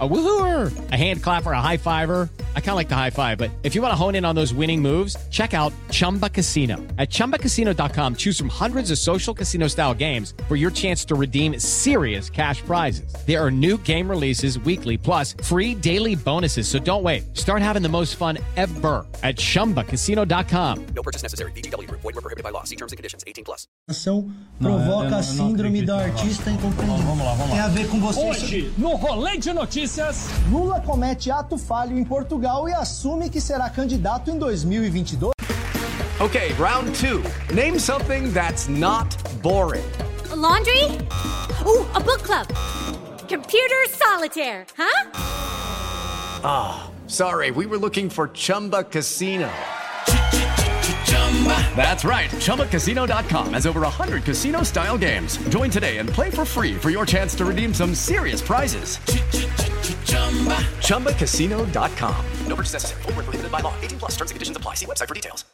A woohooer, a hand clapper, a high fiver. I kind of like the high five, but if you want to hone in on those winning moves, check out Chumba Casino. At chumbacasino.com, choose from hundreds of social casino style games for your chance to redeem serious cash prizes. There are new game releases weekly, plus free daily bonuses. So don't wait. Start having the most fun ever at chumbacasino.com. No purchase necessary. BGW. Void were prohibited by law. See terms and conditions. 18 plus. ação Não, eu- eu provoca não- eu não síndrome acredito. do artista incompreendido. Vamos lá, vamos lá. Tem a ver com você. Hoje, no Rolê de Notícias, Lula comete ato falho em Portugal e assume que será candidato em 2022. Okay, round two. Name something that's not boring. A laundry? Ooh, a book club. Computer solitaire, huh? Ah, sorry, we were looking for Chumba Casino. That's right. ChumbaCasino.com has over 100 casino style games. Join today and play for free for your chance to redeem some serious prizes. ChumbaCasino.com. No purchase necessary. Void were prohibited by law. 18 plus. Terms and conditions apply. See website for details.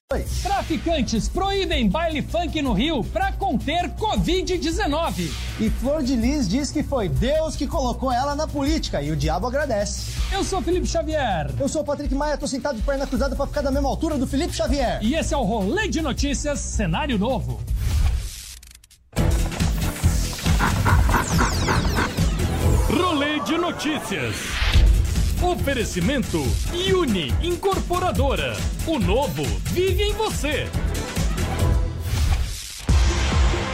traficantes proíbem baile funk no Rio para conter Covid-19. E Flor de Lis diz que foi Deus que colocou ela na política e o diabo agradece. Eu sou Felipe Xavier Eu sou o Patrick Maia, tô sentado de perna cruzada pra ficar da mesma altura do Felipe Xavier. e esse é o Rolê de Notícias Cenário Novo. Notícias. Oferecimento Uni Incorporadora. O novo vive em você.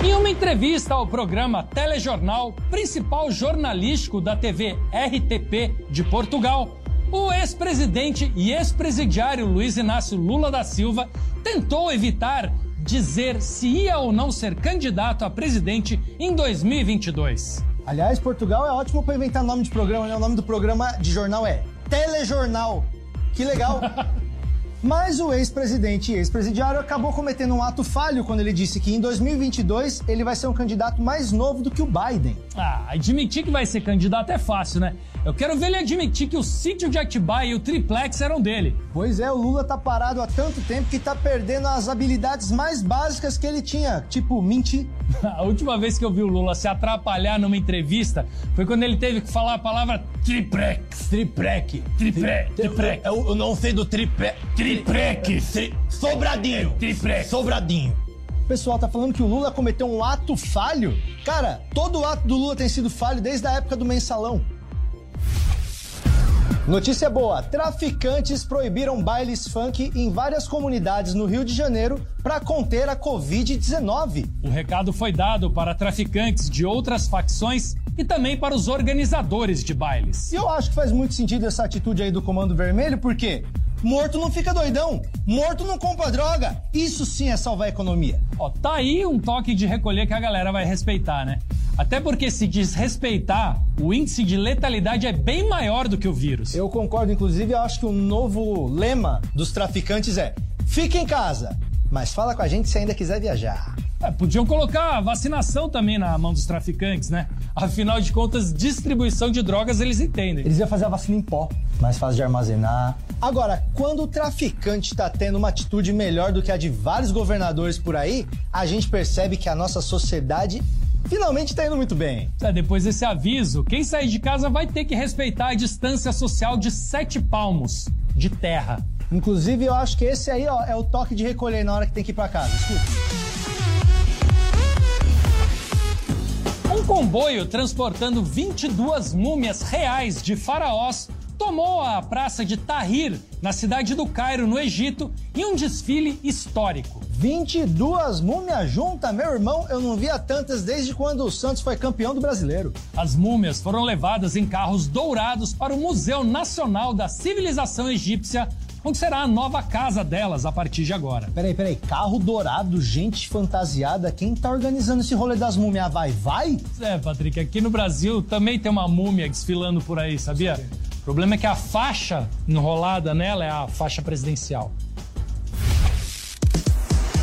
Em uma entrevista ao programa Telejornal, principal jornalístico da TV RTP de Portugal, o ex-presidente e ex-presidiário Luiz Inácio Lula da Silva tentou evitar dizer se ia ou não ser candidato a presidente em 2022. Aliás, Portugal é ótimo pra inventar nome de programa, né? O nome do programa de jornal é Telejornal. Que legal. Mas o ex-presidente e ex-presidiário acabou cometendo um ato falho quando ele disse que em 2022 ele vai ser um candidato mais novo do que o Biden. Ah, admitir que vai ser candidato é fácil, né? Eu quero ver ele admitir que o sítio de Atibaia e o triplex eram dele. Pois é, o Lula tá parado há tanto tempo que tá perdendo as habilidades mais básicas que ele tinha, tipo mentir. A última vez que eu vi o Lula se atrapalhar numa entrevista foi quando ele teve que falar a palavra triplex. Triprec. Tripre, triplex. Eu, eu não sei do tripé. Triplex. Sobradinho. Triplex. Sobradinho. O pessoal tá falando que o Lula cometeu um ato falho. Cara, todo ato do Lula tem sido falho desde a época do mensalão. Notícia boa: traficantes proibiram bailes funk em várias comunidades no Rio de Janeiro para conter a Covid-19. O recado foi dado para traficantes de outras facções e também para os organizadores de bailes. E eu acho que faz muito sentido essa atitude aí do Comando Vermelho, porque morto não fica doidão, morto não compra droga. Isso sim é salvar a economia. Ó, tá aí um toque de recolher que a galera vai respeitar, né? Até porque se desrespeitar, o índice de letalidade é bem maior do que o vírus. Eu concordo, inclusive, eu acho que o novo lema dos traficantes é: fique em casa, mas fala com a gente se ainda quiser viajar. É, podiam colocar vacinação também na mão dos traficantes, né? Afinal de contas, distribuição de drogas eles entendem. Eles iam fazer a vacina em pó, mais fácil de armazenar. Agora, quando o traficante tá tendo uma atitude melhor do que a de vários governadores por aí, a gente percebe que a nossa sociedade finalmente tá indo muito bem. É, depois desse aviso, quem sair de casa vai ter que respeitar a distância social de sete palmos de terra. Inclusive, eu acho que esse aí, ó, é o toque de recolher na hora que tem que ir pra casa. Um comboio transportando 22 múmias reais de faraós tomou a praça de Tahrir, na cidade do Cairo, no Egito, em um desfile histórico. 22 múmias juntas, meu irmão, eu não via tantas desde quando o Santos foi campeão do brasileiro. As múmias foram levadas em carros dourados para o Museu Nacional da Civilização Egípcia, onde será a nova casa delas a partir de agora. Peraí, peraí, carro dourado, gente fantasiada, quem tá organizando esse rolê das múmias? Vai, vai? É, Patrick, aqui no Brasil também tem uma múmia desfilando por aí, sabia? O problema é que a faixa enrolada nela é a faixa presidencial.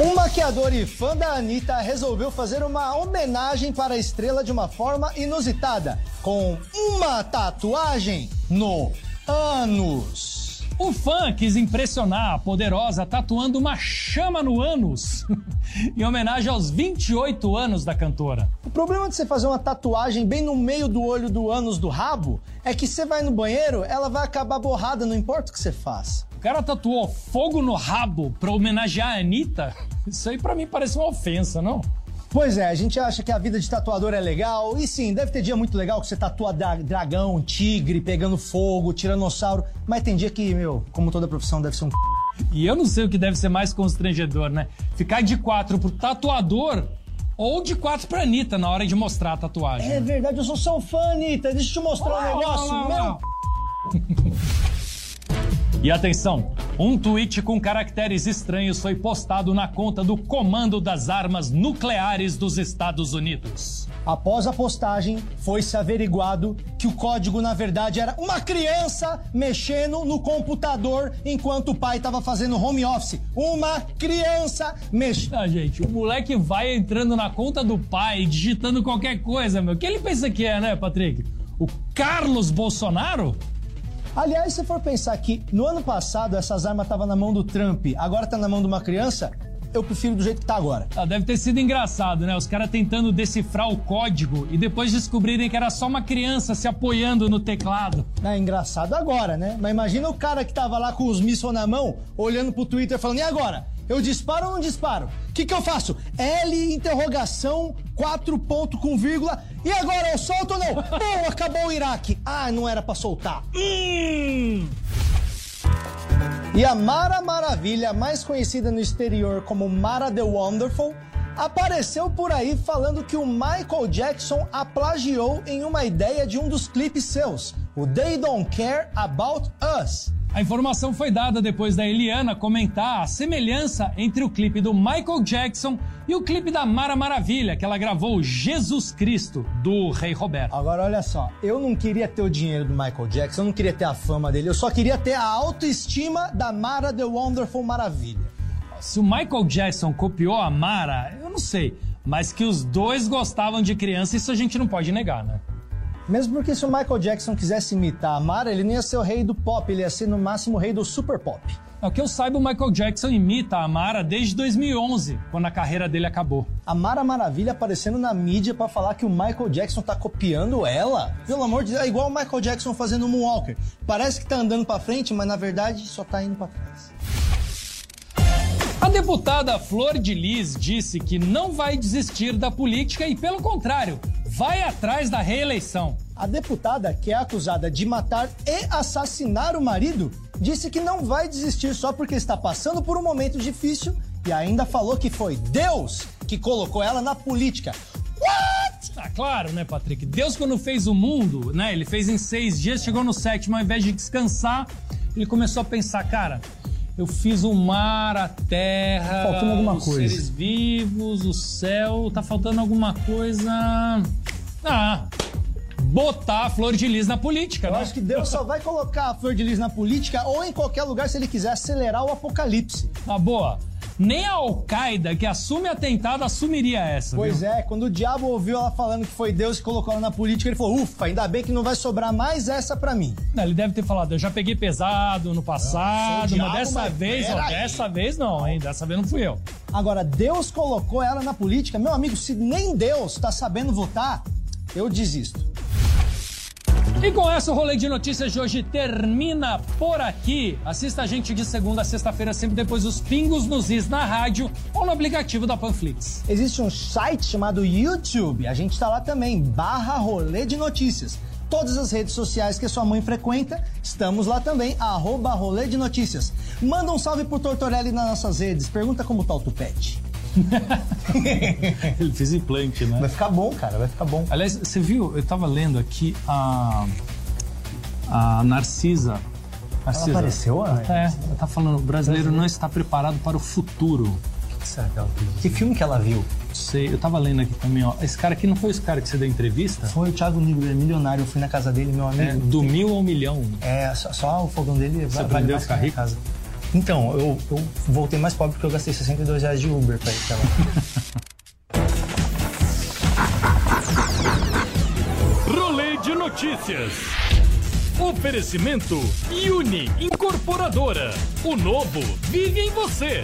Um maquiador e fã da Anitta resolveu fazer uma homenagem para a estrela de uma forma inusitada, com uma tatuagem no ânus. O fã quis impressionar a poderosa tatuando uma chama no ânus, em homenagem aos 28 anos da cantora. O problema de você fazer uma tatuagem bem no meio do olho do ânus do rabo é que você vai no banheiro, ela vai acabar borrada, não importa o que você faça. O cara tatuou fogo no rabo pra homenagear a Anitta? Isso aí pra mim parece uma ofensa, não? Pois é, a gente acha que a vida de tatuador é legal, e sim, deve ter dia muito legal que você tatua dra- dragão, tigre, pegando fogo, tiranossauro, mas tem dia que, meu, como toda profissão, deve ser um E eu não sei o que deve ser mais constrangedor, né? Ficar de quatro pro tatuador ou de quatro pra Anitta na hora de mostrar a tatuagem. É verdade, eu sou seu fã, Anitta. Deixa eu te mostrar um negócio. Olha lá, Meu E atenção, um tweet com caracteres estranhos foi postado na conta do Comando das Armas Nucleares dos Estados Unidos. Após a postagem, foi-se averiguado que o código, na verdade, era uma criança mexendo no computador enquanto o pai estava fazendo home office. Uma criança mexendo. Ah, gente, o moleque vai entrando na conta do pai, digitando qualquer coisa, meu. Quem ele pensa que é, né, Patrick? O Carlos Bolsonaro? Aliás, se for pensar que no ano passado essas armas estavam na mão do Trump, agora tá na mão de uma criança, eu prefiro do jeito que tá agora. Ah, deve ter sido engraçado, né? Os caras tentando decifrar o código e depois descobrirem que era só uma criança se apoiando no teclado. É engraçado agora, né? Mas imagina o cara que tava lá com os mísseis na mão, olhando pro Twitter falando, e agora? Eu disparo ou não disparo? O que, que eu faço? L, interrogação, quatro ponto com vírgula. E agora eu solto ou não? Pô, acabou o Iraque. Ah, não era pra soltar. Hum. E a Mara Maravilha, mais conhecida no exterior como Mara the Wonderful, apareceu por aí falando que o Michael Jackson a plagiou em uma ideia de um dos clipes seus, o They Don't Care About Us. A informação foi dada depois da Eliana comentar a semelhança entre o clipe do Michael Jackson e o clipe da Mara Maravilha, que ela gravou Jesus Cristo, do Rei Roberto. Agora olha só, eu não queria ter o dinheiro do Michael Jackson, eu não queria ter a fama dele, eu só queria ter a autoestima da Mara the Wonderful Maravilha. Se o Michael Jackson copiou a Mara, eu não sei. Mas que os dois gostavam de criança, isso a gente não pode negar, né? Mesmo porque se o Michael Jackson quisesse imitar a Mara, ele não ia ser o rei do pop, ele ia ser no máximo o rei do super pop. Ao que eu saiba, o Michael Jackson imita a Mara desde 2011, quando a carreira dele acabou. A Mara Maravilha aparecendo na mídia pra falar que o Michael Jackson tá copiando ela. Pelo amor de Deus, é igual o Michael Jackson fazendo o Moonwalker. Parece que tá andando pra frente, mas na verdade só tá indo pra trás. A deputada Flor de Lis disse que não vai desistir da política e, pelo contrário, vai atrás da reeleição. A deputada, que é acusada de matar e assassinar o marido, disse que não vai desistir só porque está passando por um momento difícil e ainda falou que foi Deus que colocou ela na política. What? Ah, claro, né, Patrick? Deus, quando fez o mundo, né? Ele fez em seis dias, chegou no sétimo, ao invés de descansar, ele começou a pensar, cara. Eu fiz o mar, a terra, Faltando alguma os coisa. seres vivos, o céu, tá faltando alguma coisa. Ah, botar a flor de lis na política, Eu né? acho que Deus só vai colocar a Flor de Lis na política ou em qualquer lugar se ele quiser acelerar o apocalipse. Na boa, nem a Al-Qaeda, que assume atentado, assumiria essa. Pois viu? é, quando o diabo ouviu ela falando que foi Deus que colocou ela na política, ele falou: ufa, ainda bem que não vai sobrar mais essa pra mim. Não, ele deve ter falado, eu já peguei pesado no passado, sou o mas diabo, dessa mas vez, ó, dessa vez não, hein? Dessa vez não fui eu. Agora, Deus colocou ela na política. Meu amigo, se nem Deus tá sabendo votar, eu desisto. E com essa, o rolê de notícias de hoje termina por aqui. Assista a gente de segunda a sexta-feira, sempre depois dos pingos nos is na rádio ou no aplicativo da Panflix. Existe um site chamado YouTube, a gente tá lá também, barra rolê de notícias. Todas as redes sociais que sua mãe frequenta, estamos lá também, arroba rolê de notícias. Manda um salve pro Tortorelli nas nossas redes, pergunta como tá o tupete. Ele fez implante, né? Vai ficar bom, cara, vai ficar bom. Aliás, você viu, eu tava lendo aqui a. A Narcisa. Narcisa. apareceu, a É, ela tá falando, o brasileiro não está preparado para o futuro. O que será que ela fez? Que filme que ela viu? Sei, eu tava lendo aqui também, ó. Esse cara aqui não foi esse cara que você deu entrevista? Foi o Thiago Negro, ele é milionário, eu fui na casa dele, meu É, amigo. do mil ao milhão. É, só, só o fogão dele Você vai- aprendeu vale a ficar rico? casa. Então, eu, eu voltei mais pobre porque eu gastei 62 reais de Uber pra ir pra lá. Rolê de notícias. Oferecimento Uni Incorporadora. O novo vive em você.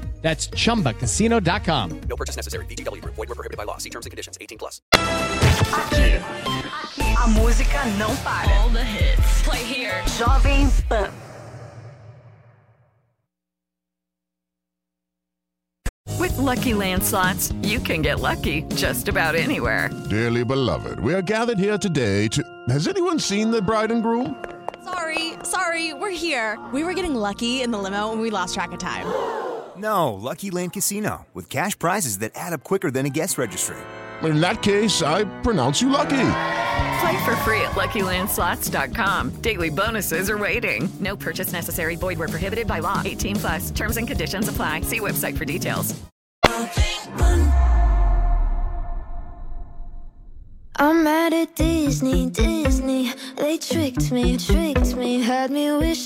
That's chumbacasino.com. No purchase necessary. VGW Group. Void were prohibited by law. See terms and conditions. 18 plus. A música não para. All the hits. Play here. Jovem Pan. With Lucky Land slots, you can get lucky just about anywhere. Dearly beloved, we are gathered here today to. Has anyone seen the bride and groom? Sorry, sorry, we're here. We were getting lucky in the limo and we lost track of time. No, Lucky Land Casino, with cash prizes that add up quicker than a guest registry. In that case, I pronounce you lucky. Play for free at LuckyLandSlots.com. Daily bonuses are waiting. No purchase necessary. Void where prohibited by law. 18 plus. Terms and conditions apply. See website for details. I'm mad at Disney, Disney. They tricked me, tricked me, had me wish.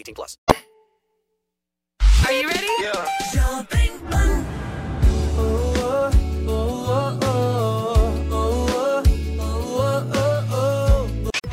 18 plus. Are you ready?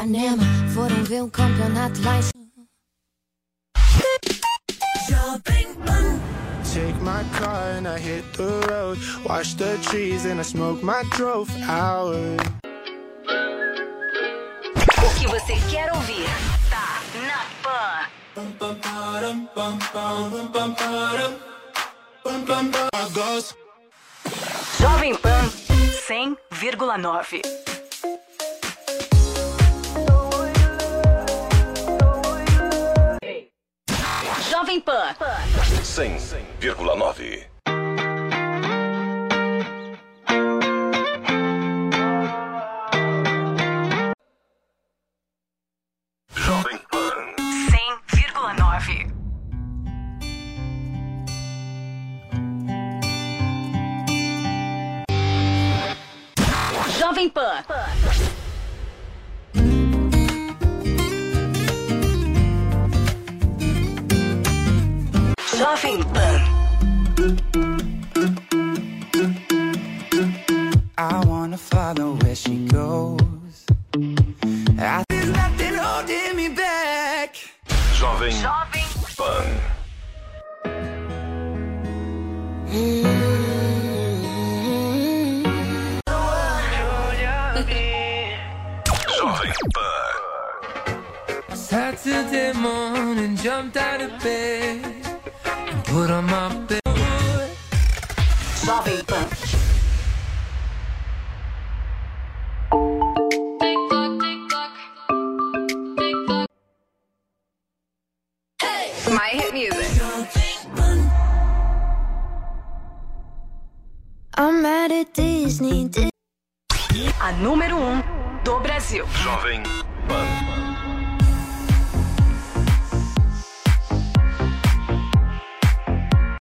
Ipanema. Foram ver um campeonato lá em Take my car and I hit the road. Watch the trees and I smoke my drove out. O que você quer ouvir tá na Pan. Jovem Pan 100,9. Jovem Pan. 100,9. Jovem Pan. 100,9. Jovem Pan. I wanna follow where she goes. I, there's nothing holding me back. Jovem Pan. Jovem Pan. Saturday morning, jumped out of bed and put on my bed. Jovem Pan.